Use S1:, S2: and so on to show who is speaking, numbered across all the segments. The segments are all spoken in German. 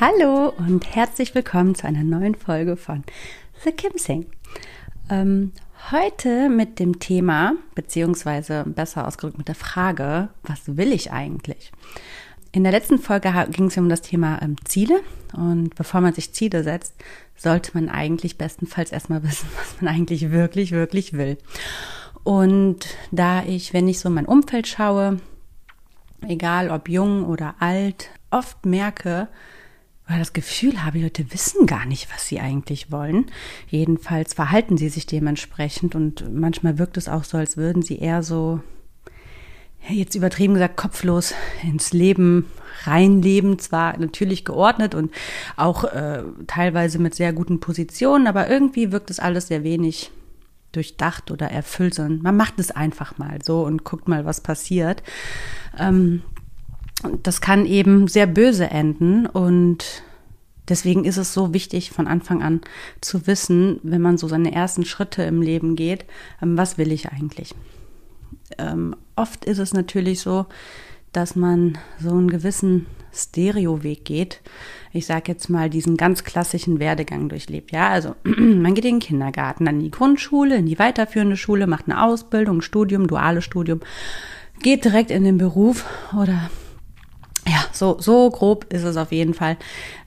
S1: Hallo und herzlich willkommen zu einer neuen Folge von The Kim Sing. Ähm, heute mit dem Thema, beziehungsweise besser ausgedrückt mit der Frage, was will ich eigentlich? In der letzten Folge ging es um das Thema ähm, Ziele und bevor man sich Ziele setzt, sollte man eigentlich bestenfalls erstmal wissen, was man eigentlich wirklich, wirklich will. Und da ich, wenn ich so mein Umfeld schaue, egal ob jung oder alt, oft merke, weil das Gefühl habe, die Leute wissen gar nicht, was sie eigentlich wollen. Jedenfalls verhalten sie sich dementsprechend und manchmal wirkt es auch so, als würden sie eher so, jetzt übertrieben gesagt, kopflos ins Leben reinleben, zwar natürlich geordnet und auch äh, teilweise mit sehr guten Positionen, aber irgendwie wirkt es alles sehr wenig durchdacht oder erfüllt, sondern man macht es einfach mal so und guckt mal, was passiert. Ähm, das kann eben sehr böse enden und deswegen ist es so wichtig, von Anfang an zu wissen, wenn man so seine ersten Schritte im Leben geht, ähm, was will ich eigentlich? Ähm, oft ist es natürlich so, dass man so einen gewissen Stereoweg geht. Ich sage jetzt mal diesen ganz klassischen Werdegang durchlebt. Ja, also man geht in den Kindergarten, dann in die Grundschule, in die weiterführende Schule, macht eine Ausbildung, Studium, duales Studium, geht direkt in den Beruf oder ja, so, so grob ist es auf jeden Fall,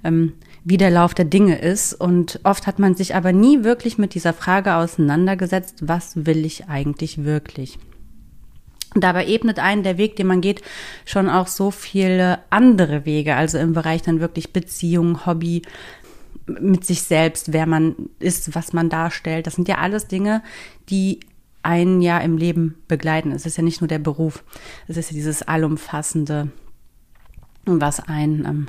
S1: ähm, wie der Lauf der Dinge ist. Und oft hat man sich aber nie wirklich mit dieser Frage auseinandergesetzt, was will ich eigentlich wirklich? Dabei ebnet einen der Weg, den man geht, schon auch so viele andere Wege, also im Bereich dann wirklich Beziehung, Hobby, mit sich selbst, wer man ist, was man darstellt. Das sind ja alles Dinge, die einen ja im Leben begleiten. Es ist ja nicht nur der Beruf, es ist ja dieses allumfassende was einen ähm,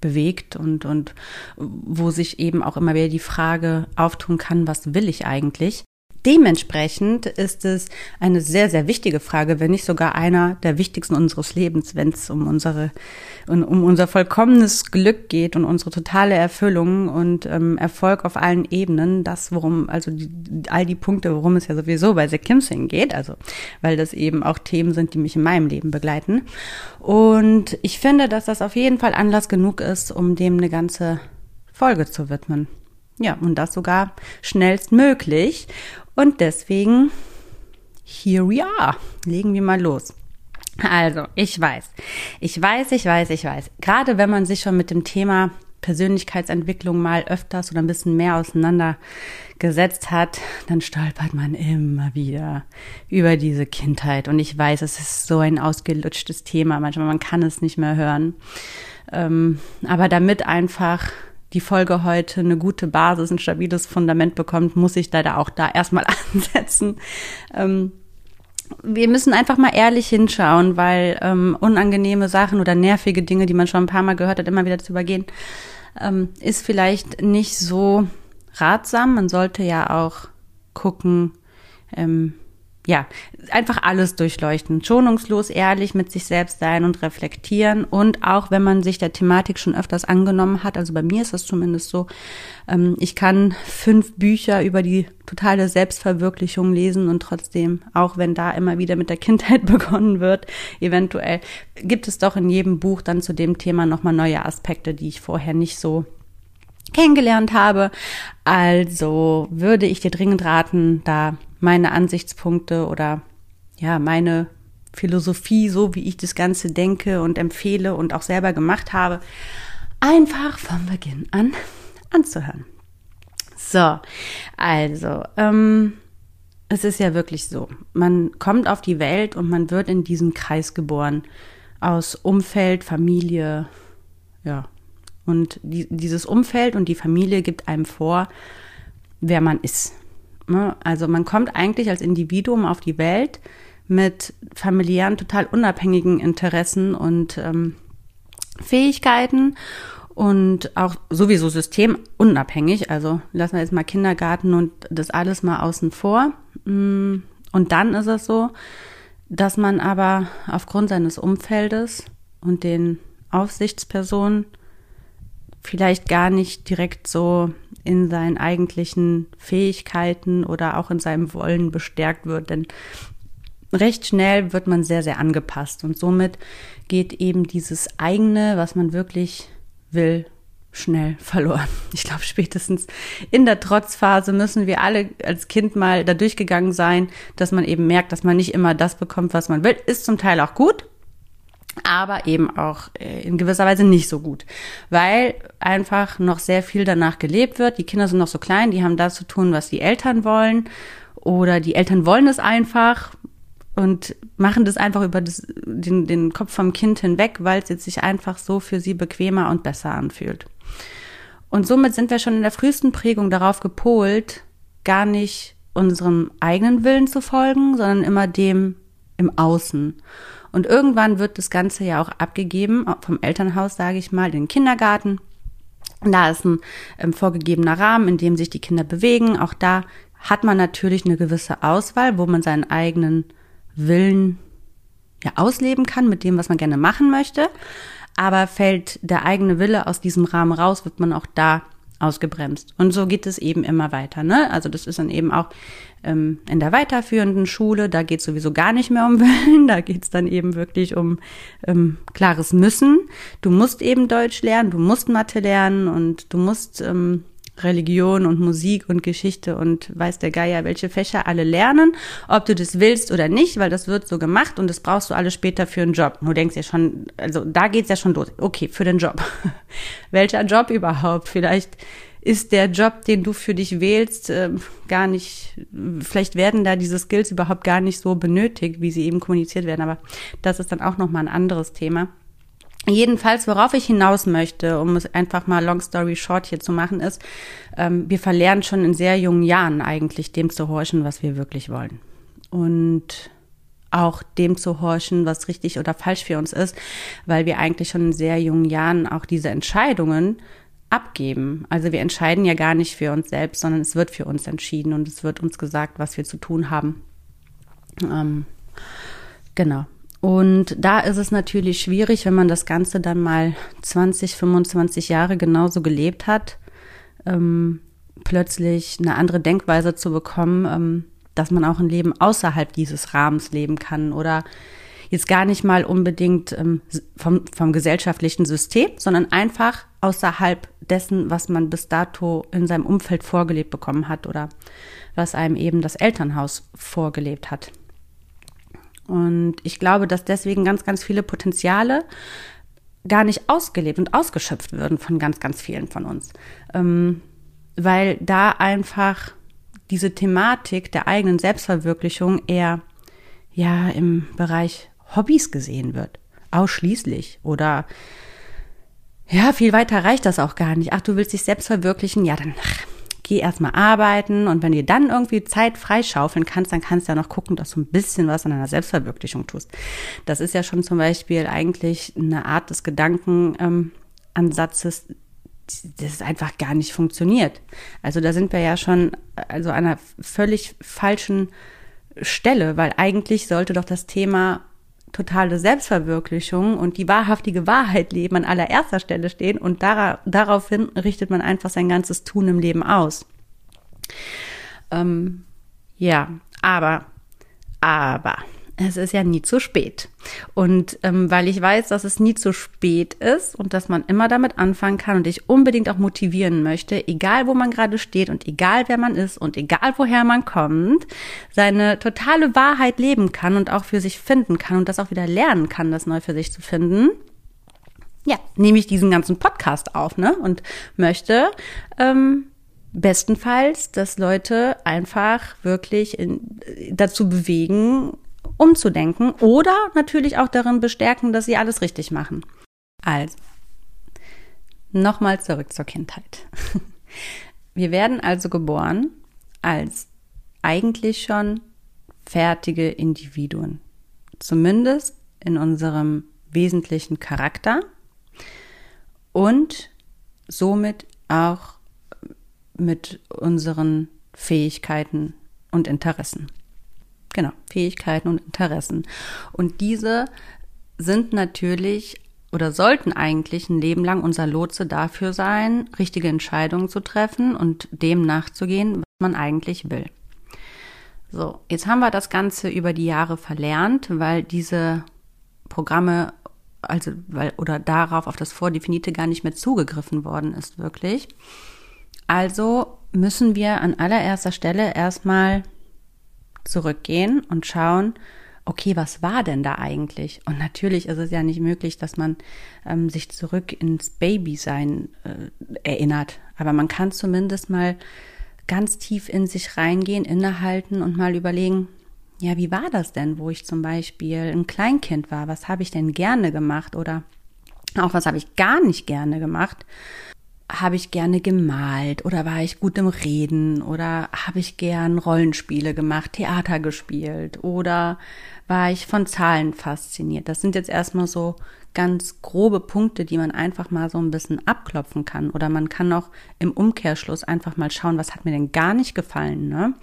S1: bewegt und, und wo sich eben auch immer wieder die Frage auftun kann, was will ich eigentlich? Dementsprechend ist es eine sehr, sehr wichtige Frage, wenn nicht sogar einer der wichtigsten unseres Lebens, wenn es um unsere, um, unser vollkommenes Glück geht und unsere totale Erfüllung und ähm, Erfolg auf allen Ebenen. Das, worum, also die, all die Punkte, worum es ja sowieso bei The Kimsing geht, also weil das eben auch Themen sind, die mich in meinem Leben begleiten. Und ich finde, dass das auf jeden Fall Anlass genug ist, um dem eine ganze Folge zu widmen. Ja, und das sogar schnellstmöglich. Und deswegen, here we are. Legen wir mal los. Also, ich weiß, ich weiß, ich weiß, ich weiß. Gerade wenn man sich schon mit dem Thema Persönlichkeitsentwicklung mal öfters oder ein bisschen mehr auseinandergesetzt hat, dann stolpert man immer wieder über diese Kindheit. Und ich weiß, es ist so ein ausgelutschtes Thema. Manchmal man kann es nicht mehr hören. Ähm, aber damit einfach die Folge heute eine gute Basis, ein stabiles Fundament bekommt, muss ich leider auch da erstmal ansetzen. Ähm, wir müssen einfach mal ehrlich hinschauen, weil ähm, unangenehme Sachen oder nervige Dinge, die man schon ein paar Mal gehört hat, immer wieder zu übergehen, ähm, ist vielleicht nicht so ratsam. Man sollte ja auch gucken, ähm, ja, einfach alles durchleuchten, schonungslos ehrlich mit sich selbst sein und reflektieren und auch wenn man sich der Thematik schon öfters angenommen hat, also bei mir ist das zumindest so, ähm, ich kann fünf Bücher über die totale Selbstverwirklichung lesen und trotzdem, auch wenn da immer wieder mit der Kindheit begonnen wird, eventuell gibt es doch in jedem Buch dann zu dem Thema nochmal neue Aspekte, die ich vorher nicht so kennengelernt habe. Also würde ich dir dringend raten, da meine Ansichtspunkte oder ja, meine Philosophie, so wie ich das Ganze denke und empfehle und auch selber gemacht habe, einfach vom Beginn an anzuhören. So, also, ähm, es ist ja wirklich so, man kommt auf die Welt und man wird in diesem Kreis geboren aus Umfeld, Familie, ja. Und die, dieses Umfeld und die Familie gibt einem vor, wer man ist. Ne? Also man kommt eigentlich als Individuum auf die Welt mit familiären, total unabhängigen Interessen und ähm, Fähigkeiten und auch sowieso systemunabhängig. Also lassen wir jetzt mal Kindergarten und das alles mal außen vor. Mm, und dann ist es so, dass man aber aufgrund seines Umfeldes und den Aufsichtspersonen vielleicht gar nicht direkt so in seinen eigentlichen Fähigkeiten oder auch in seinem Wollen bestärkt wird. Denn recht schnell wird man sehr, sehr angepasst und somit geht eben dieses eigene, was man wirklich will, schnell verloren. Ich glaube, spätestens in der Trotzphase müssen wir alle als Kind mal da durchgegangen sein, dass man eben merkt, dass man nicht immer das bekommt, was man will. Ist zum Teil auch gut, aber eben auch äh, in gewisser Weise nicht so gut, weil einfach noch sehr viel danach gelebt wird. Die Kinder sind noch so klein, die haben das zu tun, was die Eltern wollen oder die Eltern wollen es einfach und machen das einfach über das, den, den Kopf vom Kind hinweg, weil es jetzt sich einfach so für sie bequemer und besser anfühlt. Und somit sind wir schon in der frühesten Prägung darauf gepolt, gar nicht unserem eigenen Willen zu folgen, sondern immer dem im Außen. Und irgendwann wird das Ganze ja auch abgegeben vom Elternhaus, sage ich mal, in den Kindergarten. Da ist ein ähm, vorgegebener Rahmen, in dem sich die Kinder bewegen. Auch da hat man natürlich eine gewisse Auswahl, wo man seinen eigenen Willen ja ausleben kann mit dem, was man gerne machen möchte. Aber fällt der eigene Wille aus diesem Rahmen raus, wird man auch da ausgebremst. Und so geht es eben immer weiter. Ne? Also das ist dann eben auch ähm, in der weiterführenden Schule, da geht es sowieso gar nicht mehr um Willen, da geht es dann eben wirklich um ähm, klares Müssen. Du musst eben Deutsch lernen, du musst Mathe lernen und du musst ähm, Religion und Musik und Geschichte und weiß der Geier, welche Fächer alle lernen, ob du das willst oder nicht, weil das wird so gemacht und das brauchst du alle später für einen Job. Du denkst ja schon, also da geht's ja schon los. Okay, für den Job. Welcher Job überhaupt? Vielleicht ist der Job, den du für dich wählst, äh, gar nicht, vielleicht werden da diese Skills überhaupt gar nicht so benötigt, wie sie eben kommuniziert werden, aber das ist dann auch nochmal ein anderes Thema. Jedenfalls, worauf ich hinaus möchte, um es einfach mal long story short hier zu machen, ist, ähm, wir verlernen schon in sehr jungen Jahren eigentlich dem zu horchen, was wir wirklich wollen. Und auch dem zu horchen, was richtig oder falsch für uns ist, weil wir eigentlich schon in sehr jungen Jahren auch diese Entscheidungen abgeben. Also wir entscheiden ja gar nicht für uns selbst, sondern es wird für uns entschieden und es wird uns gesagt, was wir zu tun haben. Ähm, genau. Und da ist es natürlich schwierig, wenn man das Ganze dann mal 20, 25 Jahre genauso gelebt hat, ähm, plötzlich eine andere Denkweise zu bekommen, ähm, dass man auch ein Leben außerhalb dieses Rahmens leben kann oder jetzt gar nicht mal unbedingt ähm, vom, vom gesellschaftlichen System, sondern einfach außerhalb dessen, was man bis dato in seinem Umfeld vorgelebt bekommen hat oder was einem eben das Elternhaus vorgelebt hat. Und ich glaube, dass deswegen ganz, ganz viele Potenziale gar nicht ausgelebt und ausgeschöpft würden von ganz, ganz vielen von uns. Ähm, weil da einfach diese Thematik der eigenen Selbstverwirklichung eher ja im Bereich Hobbys gesehen wird. Ausschließlich. Oder ja, viel weiter reicht das auch gar nicht. Ach, du willst dich selbst verwirklichen? Ja, dann ach, geh erstmal arbeiten und wenn du dann irgendwie Zeit freischaufeln kannst, dann kannst du ja noch gucken, dass du ein bisschen was an deiner Selbstverwirklichung tust. Das ist ja schon zum Beispiel eigentlich eine Art des Gedankenansatzes, das einfach gar nicht funktioniert. Also da sind wir ja schon also an einer völlig falschen Stelle, weil eigentlich sollte doch das Thema totale Selbstverwirklichung und die wahrhaftige Wahrheit leben an allererster Stelle stehen und dar daraufhin richtet man einfach sein ganzes Tun im Leben aus. Ähm, ja, aber, aber, es ist ja nie zu spät. Und ähm, weil ich weiß, dass es nie zu spät ist und dass man immer damit anfangen kann und ich unbedingt auch motivieren möchte, egal wo man gerade steht und egal wer man ist und egal woher man kommt, seine totale Wahrheit leben kann und auch für sich finden kann und das auch wieder lernen kann, das neu für sich zu finden. Ja, nehme ich diesen ganzen Podcast auf, ne? Und möchte ähm, bestenfalls, dass Leute einfach wirklich in, dazu bewegen, umzudenken oder natürlich auch darin bestärken, dass sie alles richtig machen. Also, nochmal zurück zur Kindheit. Wir werden also geboren als eigentlich schon fertige Individuen. Zumindest in unserem wesentlichen Charakter und somit auch mit unseren Fähigkeiten und Interessen. Genau, Fähigkeiten und Interessen. Und diese sind natürlich oder sollten eigentlich ein Leben lang unser Lotse dafür sein, richtige Entscheidungen zu treffen und dem nachzugehen, was man eigentlich will. So, jetzt haben wir das Ganze über die Jahre verlernt, weil diese Programme, also weil oder darauf auf das Vordefinite gar nicht mehr zugegriffen worden ist, wirklich. Also müssen wir an allererster Stelle erstmal zurückgehen und schauen, okay, was war denn da eigentlich? Und natürlich ist es ja nicht möglich, dass man ähm, sich zurück ins Babysein äh, erinnert. Aber man kann zumindest mal ganz tief in sich reingehen, innehalten und mal überlegen, ja, wie war das denn, wo ich zum Beispiel ein Kleinkind war? Was habe ich denn gerne gemacht? Oder auch was habe ich gar nicht gerne gemacht? Habe ich gerne gemalt oder war ich gut im Reden oder habe ich gern Rollenspiele gemacht, Theater gespielt oder war ich von Zahlen fasziniert. Das sind jetzt erstmal so ganz grobe Punkte, die man einfach mal so ein bisschen abklopfen kann. Oder man kann auch im Umkehrschluss einfach mal schauen, was hat mir denn gar nicht gefallen, ne?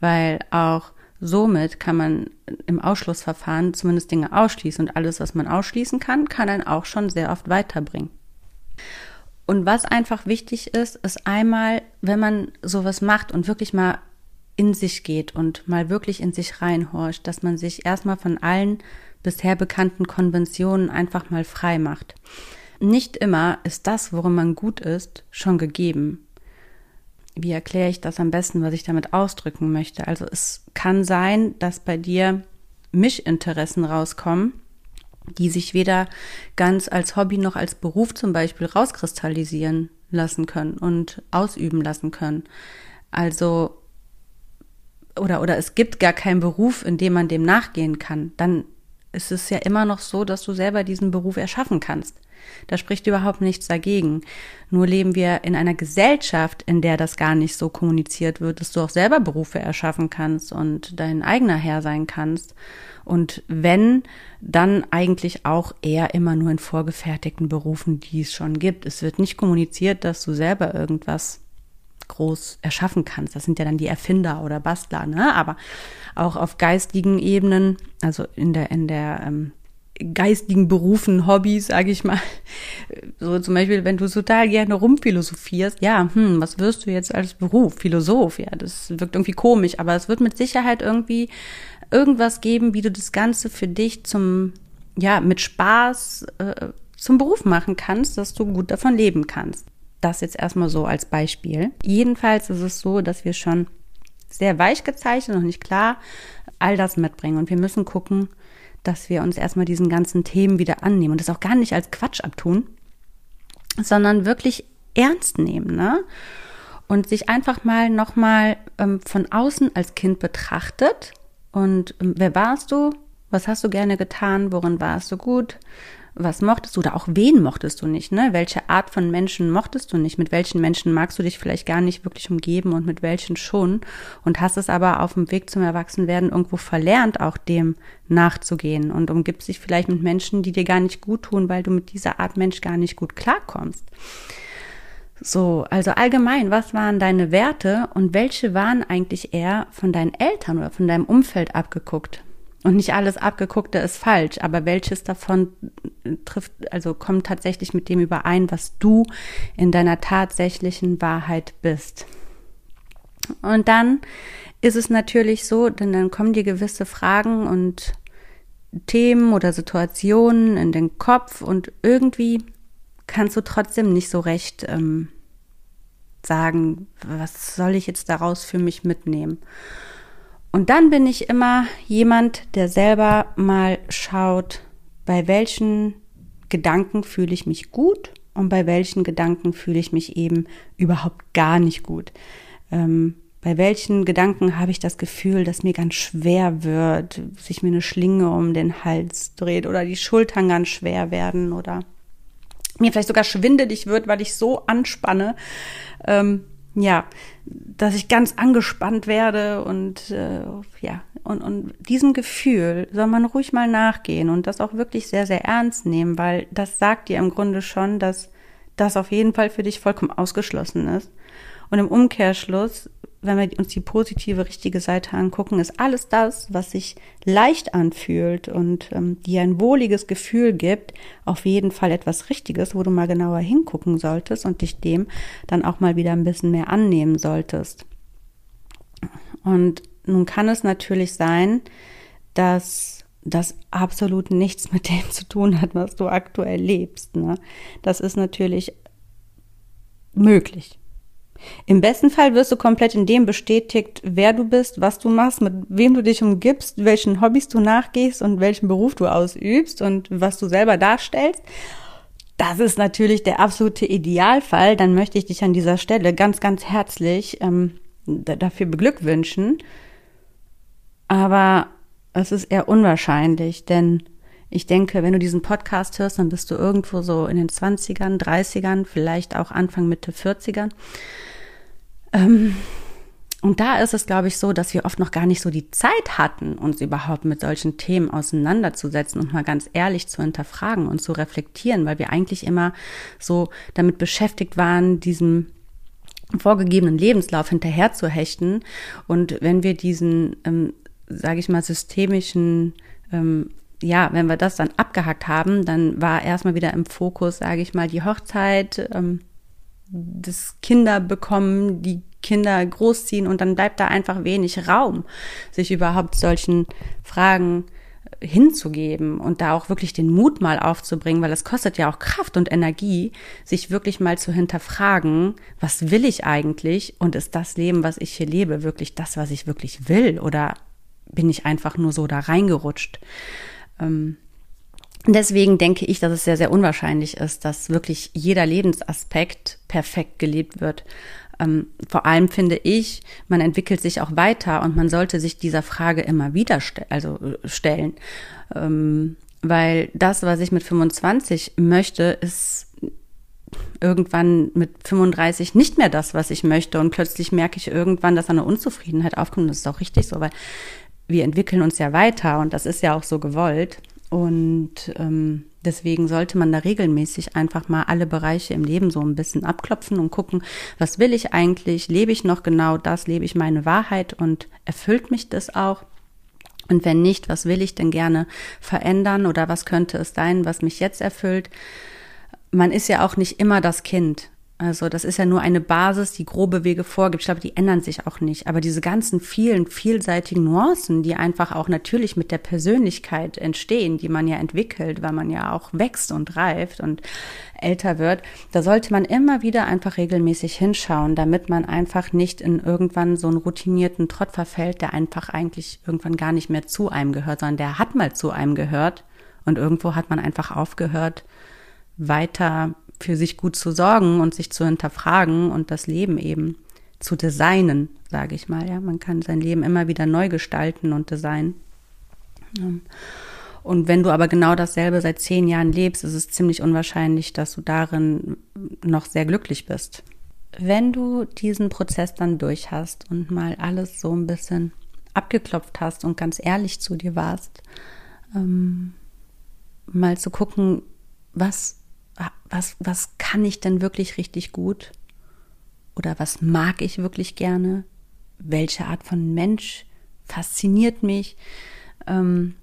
S1: Weil auch somit kann man im Ausschlussverfahren zumindest Dinge ausschließen und alles, was man ausschließen kann, kann einen auch schon sehr oft weiterbringen. Und was einfach wichtig ist, ist einmal, wenn man sowas macht und wirklich mal in sich geht und mal wirklich in sich reinhorcht, dass man sich erstmal von allen bisher bekannten Konventionen einfach mal frei macht. Nicht immer ist das, worin man gut ist, schon gegeben. Wie erkläre ich das am besten, was ich damit ausdrücken möchte? Also es kann sein, dass bei dir Mischinteressen rauskommen, die sich weder ganz als Hobby noch als Beruf zum Beispiel rauskristallisieren lassen können und ausüben lassen können. Also oder oder es gibt gar keinen Beruf, in dem man dem nachgehen kann. Dann ist es ja immer noch so, dass du selber diesen Beruf erschaffen kannst. Da spricht überhaupt nichts dagegen. Nur leben wir in einer Gesellschaft, in der das gar nicht so kommuniziert wird, dass du auch selber Berufe erschaffen kannst und dein eigener Herr sein kannst. Und wenn, dann eigentlich auch eher immer nur in vorgefertigten Berufen, die es schon gibt. Es wird nicht kommuniziert, dass du selber irgendwas groß erschaffen kannst. Das sind ja dann die Erfinder oder Bastler, ne? Aber auch auf geistigen Ebenen, also in der, in der ähm, geistigen Berufen, Hobbys, sage ich mal. So zum Beispiel, wenn du total gerne rumphilosophierst, ja, hm, was wirst du jetzt als Beruf? Philosoph, ja, das wirkt irgendwie komisch, aber es wird mit Sicherheit irgendwie irgendwas geben, wie du das Ganze für dich zum, ja, mit Spaß äh, zum Beruf machen kannst, dass du gut davon leben kannst. Das jetzt erstmal so als Beispiel. Jedenfalls ist es so, dass wir schon sehr weich gezeichnet, noch nicht klar, all das mitbringen. Und wir müssen gucken, dass wir uns erstmal diesen ganzen Themen wieder annehmen und das auch gar nicht als Quatsch abtun, sondern wirklich ernst nehmen, ne? Und sich einfach mal nochmal ähm, von außen als Kind betrachtet und ähm, wer warst du? Was hast du gerne getan? Worin warst du gut? Was mochtest du oder auch wen mochtest du nicht? Ne? Welche Art von Menschen mochtest du nicht? Mit welchen Menschen magst du dich vielleicht gar nicht wirklich umgeben und mit welchen schon? Und hast es aber auf dem Weg zum Erwachsenwerden irgendwo verlernt, auch dem nachzugehen und umgibst dich vielleicht mit Menschen, die dir gar nicht gut tun, weil du mit dieser Art Mensch gar nicht gut klarkommst. So, also allgemein, was waren deine Werte und welche waren eigentlich eher von deinen Eltern oder von deinem Umfeld abgeguckt? Und nicht alles Abgeguckte ist falsch, aber welches davon trifft, also kommt tatsächlich mit dem überein, was du in deiner tatsächlichen Wahrheit bist. Und dann ist es natürlich so, denn dann kommen dir gewisse Fragen und Themen oder Situationen in den Kopf und irgendwie kannst du trotzdem nicht so recht ähm, sagen, was soll ich jetzt daraus für mich mitnehmen. Und dann bin ich immer jemand, der selber mal schaut, bei welchen Gedanken fühle ich mich gut und bei welchen Gedanken fühle ich mich eben überhaupt gar nicht gut. Ähm, bei welchen Gedanken habe ich das Gefühl, dass mir ganz schwer wird, sich mir eine Schlinge um den Hals dreht oder die Schultern ganz schwer werden oder mir vielleicht sogar schwindelig wird, weil ich so anspanne, ähm, ja, dass ich ganz angespannt werde und äh, ja, und, und diesem Gefühl soll man ruhig mal nachgehen und das auch wirklich sehr, sehr ernst nehmen, weil das sagt dir im Grunde schon, dass das auf jeden Fall für dich vollkommen ausgeschlossen ist. Und im Umkehrschluss wenn wir uns die positive, richtige Seite angucken, ist alles das, was sich leicht anfühlt und ähm, dir ein wohliges Gefühl gibt, auf jeden Fall etwas Richtiges, wo du mal genauer hingucken solltest und dich dem dann auch mal wieder ein bisschen mehr annehmen solltest. Und nun kann es natürlich sein, dass das absolut nichts mit dem zu tun hat, was du aktuell lebst. Ne? Das ist natürlich möglich. Im besten Fall wirst du komplett in dem bestätigt, wer du bist, was du machst, mit wem du dich umgibst, welchen Hobbys du nachgehst und welchen Beruf du ausübst und was du selber darstellst. Das ist natürlich der absolute Idealfall. Dann möchte ich dich an dieser Stelle ganz, ganz herzlich ähm, dafür beglückwünschen. Aber es ist eher unwahrscheinlich, denn ich denke, wenn du diesen Podcast hörst, dann bist du irgendwo so in den 20ern, 30ern, vielleicht auch Anfang, Mitte 40ern. Ähm, und da ist es, glaube ich, so, dass wir oft noch gar nicht so die Zeit hatten, uns überhaupt mit solchen Themen auseinanderzusetzen und mal ganz ehrlich zu hinterfragen und zu reflektieren, weil wir eigentlich immer so damit beschäftigt waren, diesem vorgegebenen Lebenslauf hinterher zu hechten. Und wenn wir diesen, ähm, sage ich mal, systemischen ähm, ja, wenn wir das dann abgehackt haben, dann war erstmal wieder im Fokus, sage ich mal, die Hochzeit, ähm, das Kinder bekommen, die Kinder großziehen und dann bleibt da einfach wenig Raum, sich überhaupt solchen Fragen hinzugeben und da auch wirklich den Mut mal aufzubringen, weil es kostet ja auch Kraft und Energie, sich wirklich mal zu hinterfragen, was will ich eigentlich und ist das Leben, was ich hier lebe, wirklich das, was ich wirklich will oder bin ich einfach nur so da reingerutscht? Ähm, Deswegen denke ich, dass es sehr, sehr unwahrscheinlich ist, dass wirklich jeder Lebensaspekt perfekt gelebt wird. Ähm, vor allem finde ich, man entwickelt sich auch weiter und man sollte sich dieser Frage immer wieder ste also äh, stellen. Ähm, weil das, was ich mit 25 möchte, ist irgendwann mit 35 nicht mehr das, was ich möchte. Und plötzlich merke ich irgendwann, dass eine Unzufriedenheit aufkommt. Das ist auch richtig so, weil wir entwickeln uns ja weiter und das ist ja auch so gewollt. Und ähm, deswegen sollte man da regelmäßig einfach mal alle Bereiche im Leben so ein bisschen abklopfen und gucken, was will ich eigentlich? Lebe ich noch genau das? Lebe ich meine Wahrheit und erfüllt mich das auch? Und wenn nicht, was will ich denn gerne verändern oder was könnte es sein, was mich jetzt erfüllt? Man ist ja auch nicht immer das Kind. Also das ist ja nur eine Basis, die grobe Wege vorgibt. Ich glaube, die ändern sich auch nicht. Aber diese ganzen vielen, vielseitigen Nuancen, die einfach auch natürlich mit der Persönlichkeit entstehen, die man ja entwickelt, weil man ja auch wächst und reift und älter wird, da sollte man immer wieder einfach regelmäßig hinschauen, damit man einfach nicht in irgendwann so einen routinierten Trott verfällt, der einfach eigentlich irgendwann gar nicht mehr zu einem gehört, sondern der hat mal zu einem gehört und irgendwo hat man einfach aufgehört, weiter für sich gut zu sorgen und sich zu hinterfragen und das Leben eben zu designen, sage ich mal. Ja, man kann sein Leben immer wieder neu gestalten und designen. Und wenn du aber genau dasselbe seit zehn Jahren lebst, ist es ziemlich unwahrscheinlich, dass du darin noch sehr glücklich bist. Wenn du diesen Prozess dann durch hast und mal alles so ein bisschen abgeklopft hast und ganz ehrlich zu dir warst, ähm, mal zu gucken, was was, was kann ich denn wirklich richtig gut? Oder was mag ich wirklich gerne? Welche Art von Mensch fasziniert mich? Ähm,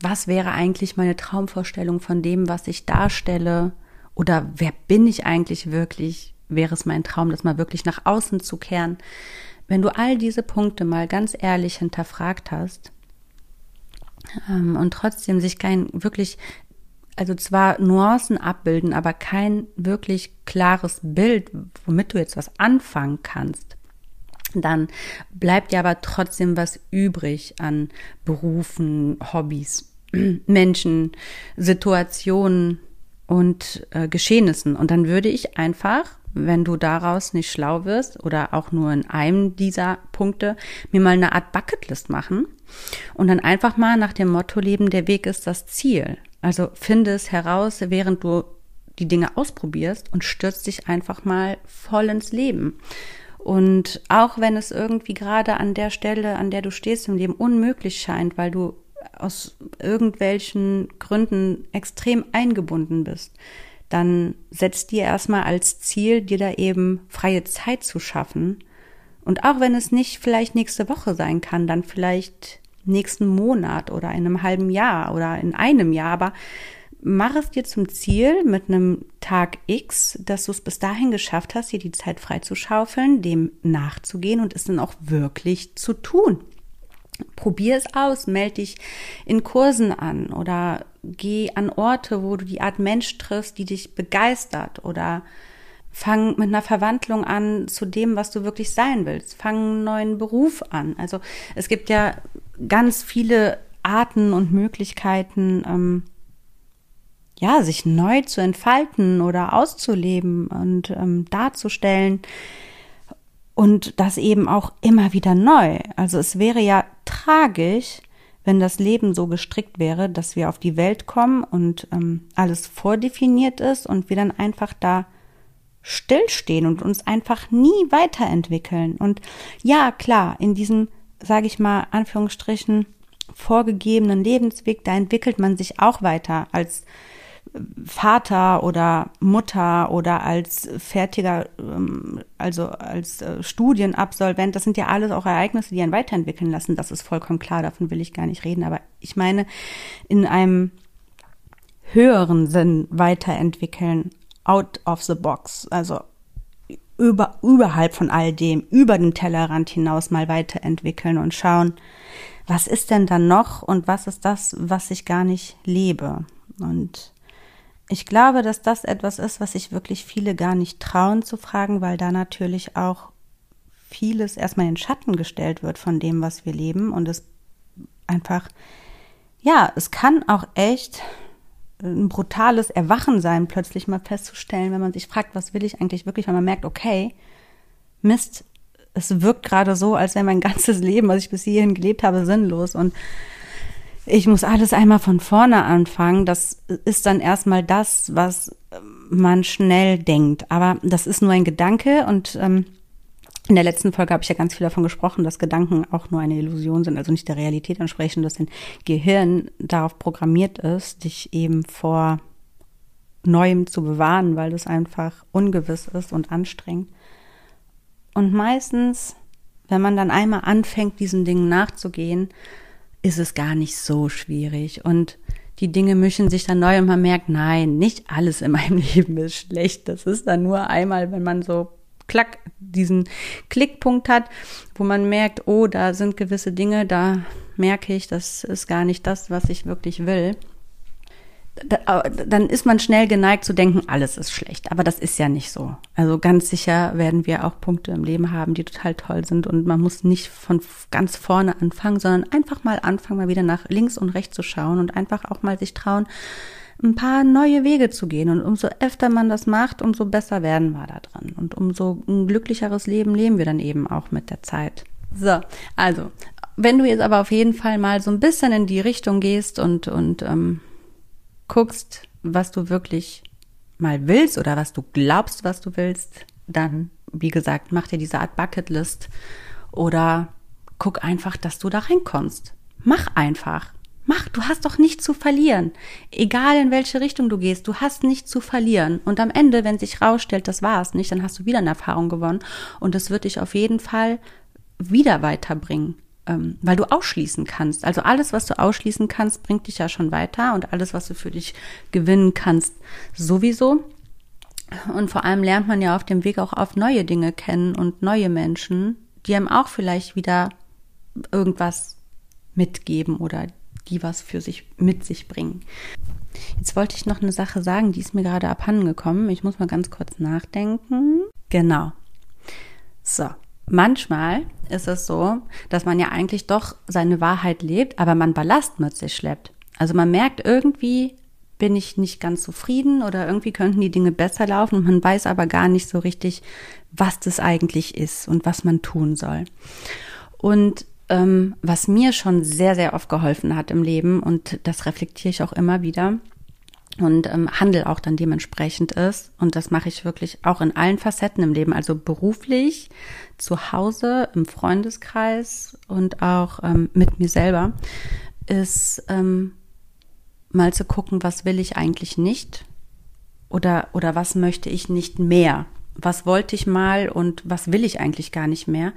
S1: was wäre eigentlich meine Traumvorstellung von dem, was ich darstelle? Oder wer bin ich eigentlich wirklich? Wäre es mein Traum, das mal wirklich nach außen zu kehren? Wenn du all diese Punkte mal ganz ehrlich hinterfragt hast, ähm, und trotzdem sich kein wirklich, also zwar Nuancen abbilden, aber kein wirklich klares Bild, womit du jetzt was anfangen kannst, dann bleibt ja aber trotzdem was übrig an Berufen, Hobbys, Menschen, Situationen und äh, Geschehnissen. Und dann würde ich einfach, wenn du daraus nicht schlau wirst oder auch nur in einem dieser Punkte, mir mal eine Art Bucketlist machen und dann einfach mal nach dem Motto leben, der Weg ist das Ziel. Also finde es heraus, während du die Dinge ausprobierst und stürzt dich einfach mal voll ins Leben. Und auch wenn es irgendwie gerade an der Stelle, an der du stehst im Leben, unmöglich scheint, weil du aus irgendwelchen Gründen extrem eingebunden bist, dann setzt dir erstmal als Ziel, dir da eben freie Zeit zu schaffen. Und auch wenn es nicht vielleicht nächste Woche sein kann, dann vielleicht nächsten Monat oder in einem halben Jahr oder in einem Jahr, aber mach es dir zum Ziel mit einem Tag X, dass du es bis dahin geschafft hast, dir die Zeit freizuschaufeln, dem nachzugehen und es dann auch wirklich zu tun. Probier es aus, melde dich in Kursen an oder geh an Orte, wo du die Art Mensch triffst, die dich begeistert oder fang mit einer Verwandlung an zu dem, was du wirklich sein willst. Fang einen neuen Beruf an. Also es gibt ja ganz viele Arten und Möglichkeiten, ähm, ja, sich neu zu entfalten oder auszuleben und ähm, darzustellen. Und das eben auch immer wieder neu. Also es wäre ja tragisch, wenn das Leben so gestrickt wäre, dass wir auf die Welt kommen und ähm, alles vordefiniert ist und wir dann einfach da stillstehen und uns einfach nie weiterentwickeln. Und ja, klar, in diesem, sage ich mal, Anführungsstrichen, vorgegebenen Lebensweg, da entwickelt man sich auch weiter als Vater oder Mutter oder als fertiger, ähm, also als äh, Studienabsolvent, das sind ja alles auch Ereignisse, die einen weiterentwickeln lassen. Das ist vollkommen klar, davon will ich gar nicht reden. Aber ich meine, in einem höheren Sinn weiterentwickeln, out of the box, also über, überhalb von all dem, über den Tellerrand hinaus mal weiterentwickeln und schauen, was ist denn dann noch und was ist das, was ich gar nicht lebe? Und ich glaube, dass das etwas ist, was sich wirklich viele gar nicht trauen zu fragen, weil da natürlich auch vieles erstmal in Schatten gestellt wird von dem, was wir leben und es einfach, ja, es kann auch echt ein brutales Erwachen sein, plötzlich mal festzustellen, wenn man sich fragt, was will ich eigentlich wirklich, wenn man merkt, okay, Mist, es wirkt gerade so, als wäre mein ganzes Leben, was ich bis hierhin gelebt habe, sinnlos und ich muss alles einmal von vorne anfangen. Das ist dann erstmal das, was man schnell denkt. Aber das ist nur ein Gedanke und ähm, in der letzten Folge habe ich ja ganz viel davon gesprochen, dass Gedanken auch nur eine Illusion sind, also nicht der Realität entsprechen, dass dein Gehirn darauf programmiert ist, dich eben vor Neuem zu bewahren, weil das einfach ungewiss ist und anstrengend. Und meistens, wenn man dann einmal anfängt, diesen Dingen nachzugehen, ist es gar nicht so schwierig und die Dinge mischen sich dann neu und man merkt, nein, nicht alles in meinem Leben ist schlecht. Das ist dann nur einmal, wenn man so klack diesen Klickpunkt hat, wo man merkt, oh, da sind gewisse Dinge, da merke ich, das ist gar nicht das, was ich wirklich will dann ist man schnell geneigt zu denken, alles ist schlecht. Aber das ist ja nicht so. Also ganz sicher werden wir auch Punkte im Leben haben, die total toll sind. Und man muss nicht von ganz vorne anfangen, sondern einfach mal anfangen, mal wieder nach links und rechts zu schauen und einfach auch mal sich trauen, ein paar neue Wege zu gehen. Und umso öfter man das macht, umso besser werden wir da dran. Und umso ein glücklicheres Leben leben wir dann eben auch mit der Zeit. So, also, wenn du jetzt aber auf jeden Fall mal so ein bisschen in die Richtung gehst und, und ähm, guckst, was du wirklich mal willst oder was du glaubst, was du willst, dann, wie gesagt, mach dir diese Art Bucketlist oder guck einfach, dass du da reinkommst. Mach einfach. Mach, du hast doch nichts zu verlieren. Egal in welche Richtung du gehst, du hast nichts zu verlieren. Und am Ende, wenn sich rausstellt, das war es nicht, dann hast du wieder eine Erfahrung gewonnen und das wird dich auf jeden Fall wieder weiterbringen ähm, weil du ausschließen kannst. Also alles, was du ausschließen kannst, bringt dich ja schon weiter und alles, was du für dich gewinnen kannst, sowieso. Und vor allem lernt man ja auf dem Weg auch auf neue Dinge kennen und neue Menschen, die einem auch vielleicht wieder irgendwas mitgeben oder die was für sich mit sich bringen. Jetzt wollte ich noch eine Sache sagen, die ist mir gerade abhanden gekommen. Ich muss mal ganz kurz nachdenken. Genau. So. Manchmal ist es so, dass man ja eigentlich doch seine Wahrheit lebt, aber man Ballast mit sich schleppt. Also man merkt irgendwie, bin ich nicht ganz zufrieden oder irgendwie könnten die Dinge besser laufen und man weiß aber gar nicht so richtig, was das eigentlich ist und was man tun soll. Und ähm, was mir schon sehr, sehr oft geholfen hat im Leben und das reflektiere ich auch immer wieder und ähm, Handel auch dann dementsprechend ist. Und das mache ich wirklich auch in allen Facetten im Leben, also beruflich, zu Hause, im Freundeskreis und auch ähm, mit mir selber, ist ähm, mal zu gucken, was will ich eigentlich nicht oder, oder was möchte ich nicht mehr. Was wollte ich mal und was will ich eigentlich gar nicht mehr?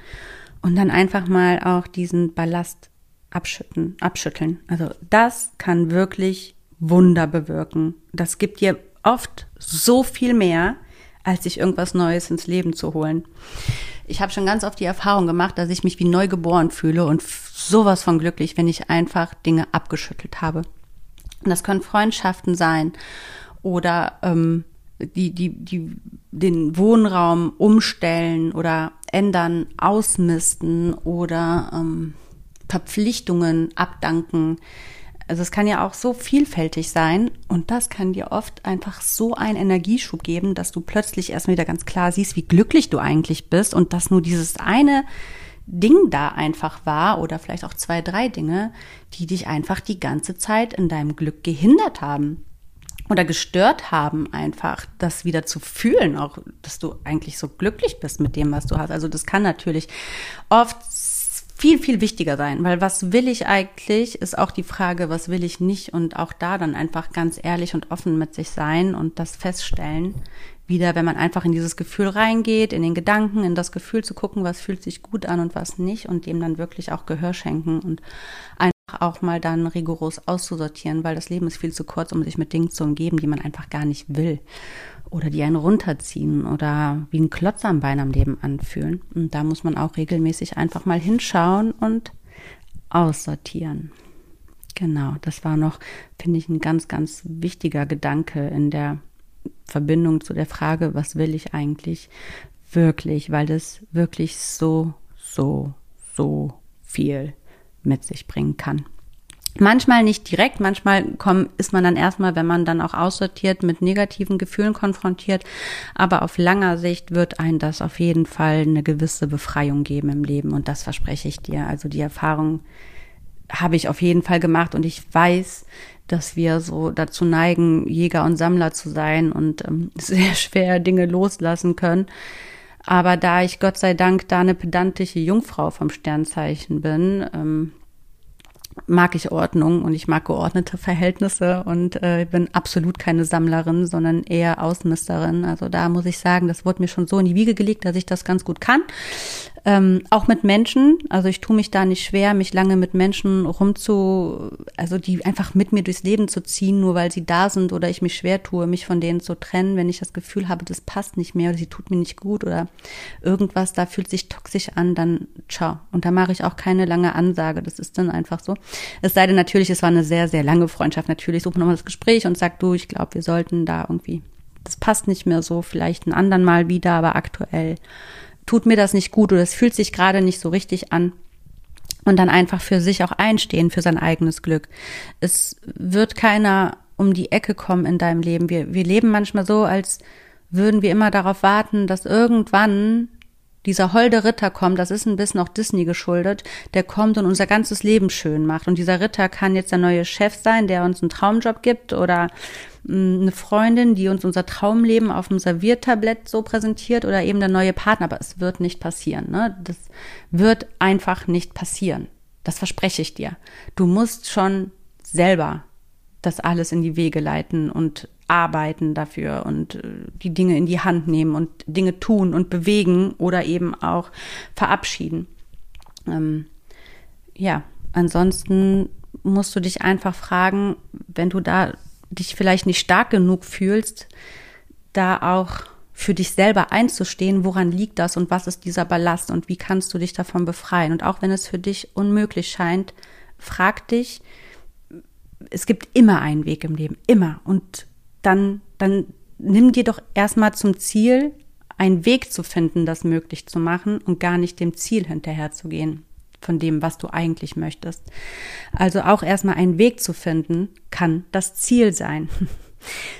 S1: Und dann einfach mal auch diesen Ballast abschütten, abschütteln. Also das kann wirklich Wunder bewirken. Das gibt dir oft so viel mehr, als sich irgendwas Neues ins Leben zu holen. Ich habe schon ganz oft die Erfahrung gemacht, dass ich mich wie neu geboren fühle und sowas von glücklich, wenn ich einfach Dinge abgeschüttelt habe. Und das können Freundschaften sein oder ähm, die, die, die den Wohnraum umstellen oder ändern, ausmisten oder ähm, Verpflichtungen abdanken. Also es kann ja auch so vielfältig sein und das kann dir oft einfach so einen Energieschub geben, dass du plötzlich erst wieder ganz klar siehst, wie glücklich du eigentlich bist und dass nur dieses eine Ding da einfach war oder vielleicht auch zwei, drei Dinge, die dich einfach die ganze Zeit in deinem Glück gehindert haben oder gestört haben, einfach das wieder zu fühlen, auch dass du eigentlich so glücklich bist mit dem, was du hast. Also das kann natürlich oft viel, viel wichtiger sein, weil was will ich eigentlich, ist auch die Frage, was will ich nicht und auch da dann einfach ganz ehrlich und offen mit sich sein und das feststellen, wieder, wenn man einfach in dieses Gefühl reingeht, in den Gedanken, in das Gefühl zu gucken, was fühlt sich gut an und was nicht und dem dann wirklich auch Gehör schenken und einfach auch mal dann rigoros auszusortieren, weil das Leben ist viel zu kurz, um sich mit Dingen zu umgeben, die man einfach gar nicht will oder die einen runterziehen oder wie ein Klotz am Bein am Leben anfühlen. Und da muss man auch regelmäßig einfach mal hinschauen und aussortieren. Genau, das war noch, finde ich, ein ganz, ganz wichtiger Gedanke in der Verbindung zu der Frage, was will ich eigentlich wirklich, weil das wirklich so, so, so viel mit sich bringen kann. Manchmal nicht direkt, manchmal komm, ist man dann erstmal, wenn man dann auch aussortiert, mit negativen Gefühlen konfrontiert. Aber auf langer Sicht wird ein das auf jeden Fall eine gewisse Befreiung geben im Leben. Und das verspreche ich dir. Also die Erfahrung habe ich auf jeden Fall gemacht und ich weiß, dass wir so dazu neigen, Jäger und Sammler zu sein und ähm, sehr schwer Dinge loslassen können. Aber da ich Gott sei Dank da eine pedantische Jungfrau vom Sternzeichen bin, ähm, mag ich Ordnung und ich mag geordnete Verhältnisse und äh, bin absolut keine Sammlerin, sondern eher Ausmisterin. Also da muss ich sagen, das wurde mir schon so in die Wiege gelegt, dass ich das ganz gut kann. Ähm, auch mit Menschen, also ich tue mich da nicht schwer, mich lange mit Menschen rumzu, also die einfach mit mir durchs Leben zu ziehen, nur weil sie da sind oder ich mich schwer tue, mich von denen zu trennen, wenn ich das Gefühl habe, das passt nicht mehr oder sie tut mir nicht gut oder irgendwas da fühlt sich toxisch an, dann ciao. Und da mache ich auch keine lange Ansage, das ist dann einfach so. Es sei denn natürlich, es war eine sehr, sehr lange Freundschaft. Natürlich suche nochmal das Gespräch und sag du, ich glaube, wir sollten da irgendwie, das passt nicht mehr so, vielleicht einen anderen Mal wieder, aber aktuell tut mir das nicht gut oder es fühlt sich gerade nicht so richtig an. Und dann einfach für sich auch einstehen, für sein eigenes Glück. Es wird keiner um die Ecke kommen in deinem Leben. Wir, wir leben manchmal so, als würden wir immer darauf warten, dass irgendwann dieser holde Ritter kommt, das ist ein bisschen auch Disney geschuldet, der kommt und unser ganzes Leben schön macht. Und dieser Ritter kann jetzt der neue Chef sein, der uns einen Traumjob gibt oder mm, eine Freundin, die uns unser Traumleben auf dem Serviertablett so präsentiert oder eben der neue Partner. Aber es wird nicht passieren. Ne? Das wird einfach nicht passieren. Das verspreche ich dir. Du musst schon selber das alles in die Wege leiten und arbeiten dafür und äh, die Dinge in die Hand nehmen und Dinge tun und bewegen oder eben auch verabschieden. Ähm, ja, ansonsten musst du dich einfach fragen, wenn du da dich vielleicht nicht stark genug fühlst, da auch für dich selber einzustehen, woran liegt das und was ist dieser Ballast und wie kannst du dich davon befreien. Und auch wenn es für dich unmöglich scheint, frag dich, es gibt immer einen Weg im Leben, immer. Und dann, dann nimm dir doch erstmal zum Ziel, einen Weg zu finden, das möglich zu machen und gar nicht dem Ziel hinterher zu gehen von dem, was du eigentlich möchtest. Also auch erstmal einen Weg zu finden, kann das Ziel sein.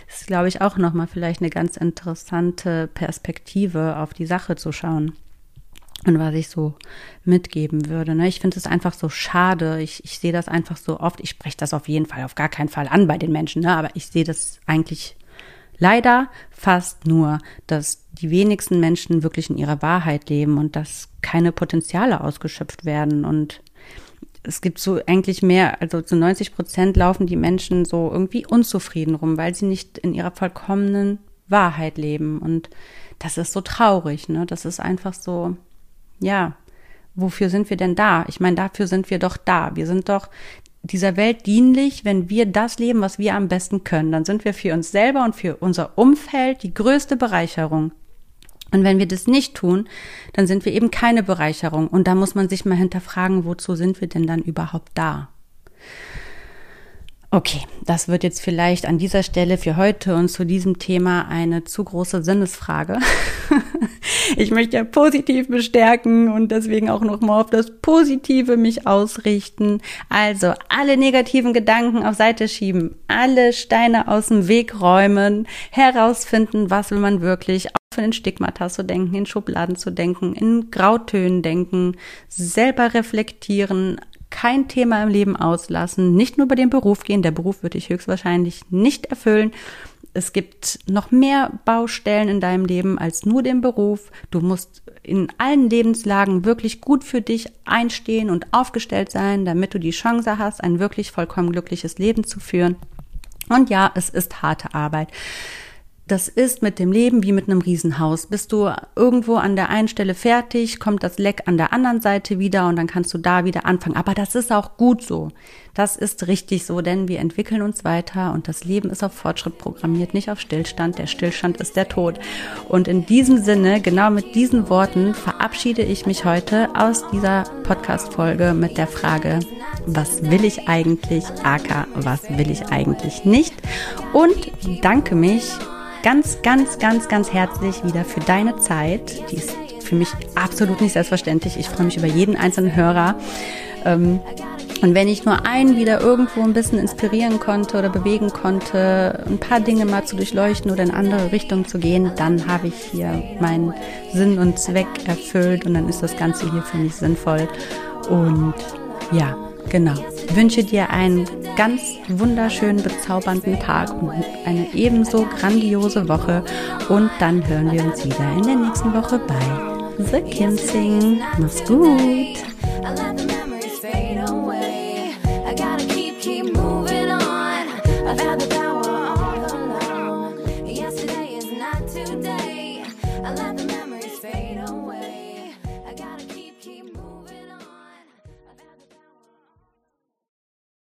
S1: Das ist, glaube ich, auch nochmal vielleicht eine ganz interessante Perspektive auf die Sache zu schauen. Und was ich so mitgeben würde. Ne? Ich finde es einfach so schade. Ich, ich sehe das einfach so oft. Ich spreche das auf jeden Fall, auf gar keinen Fall an bei den Menschen, ne? aber ich sehe das eigentlich leider fast nur, dass die wenigsten Menschen wirklich in ihrer Wahrheit leben und dass keine Potenziale ausgeschöpft werden. Und es gibt so eigentlich mehr, also zu 90 Prozent laufen die Menschen so irgendwie unzufrieden rum, weil sie nicht in ihrer vollkommenen Wahrheit leben. Und das ist so traurig, ne? Das ist einfach so, ja, wofür sind wir denn da? Ich meine, dafür sind wir doch da. Wir sind doch dieser Welt dienlich, wenn wir das leben, was wir am besten können. Dann sind wir für uns selber und für unser Umfeld die größte Bereicherung. Und wenn wir das nicht tun, dann sind wir eben keine Bereicherung. Und da muss man sich mal hinterfragen, wozu sind wir denn dann überhaupt da? Okay, das wird jetzt vielleicht an dieser Stelle für heute und zu diesem Thema eine zu große Sinnesfrage. ich möchte ja positiv bestärken und deswegen auch nochmal auf das Positive mich ausrichten. Also alle negativen Gedanken auf Seite schieben, alle Steine aus dem Weg räumen, herausfinden, was will man wirklich, aufhören in Stigmata zu denken, in Schubladen zu denken, in Grautönen denken, selber reflektieren, kein Thema im Leben auslassen, nicht nur über den Beruf gehen, der Beruf wird dich höchstwahrscheinlich nicht erfüllen. Es gibt noch mehr Baustellen in deinem Leben als nur den Beruf. Du musst in allen Lebenslagen wirklich gut für dich einstehen und aufgestellt sein, damit du die Chance hast, ein wirklich vollkommen glückliches Leben zu führen. Und ja, es ist harte Arbeit das ist mit dem Leben wie mit einem Riesenhaus. Bist du irgendwo an der einen Stelle fertig, kommt das Leck an der anderen Seite wieder und dann kannst du da wieder anfangen. Aber das ist auch gut so. Das ist richtig so, denn wir entwickeln uns weiter und das Leben ist auf Fortschritt programmiert, nicht auf Stillstand. Der Stillstand ist der Tod. Und in diesem Sinne, genau mit diesen Worten, verabschiede ich mich heute aus dieser Podcast-Folge mit der Frage, was will ich eigentlich, aka, was will ich eigentlich nicht? Und danke mich ganz, ganz, ganz, ganz herzlich wieder für deine Zeit. Die ist für mich absolut nicht selbstverständlich. Ich freue mich über jeden einzelnen Hörer. Ähm, und wenn ich nur einen wieder irgendwo ein bisschen inspirieren konnte oder bewegen konnte, ein paar Dinge mal zu durchleuchten oder in andere Richtungen zu gehen, dann habe ich hier meinen Sinn und Zweck erfüllt und dann ist das Ganze hier für mich sinnvoll. Und ja, genau. Ich wünsche dir einen ganz wunderschönen, bezaubernden Tag und eine ebenso grandiose Woche. Und dann hören wir uns wieder in der nächsten Woche bei The Kim Sing. Mach's gut!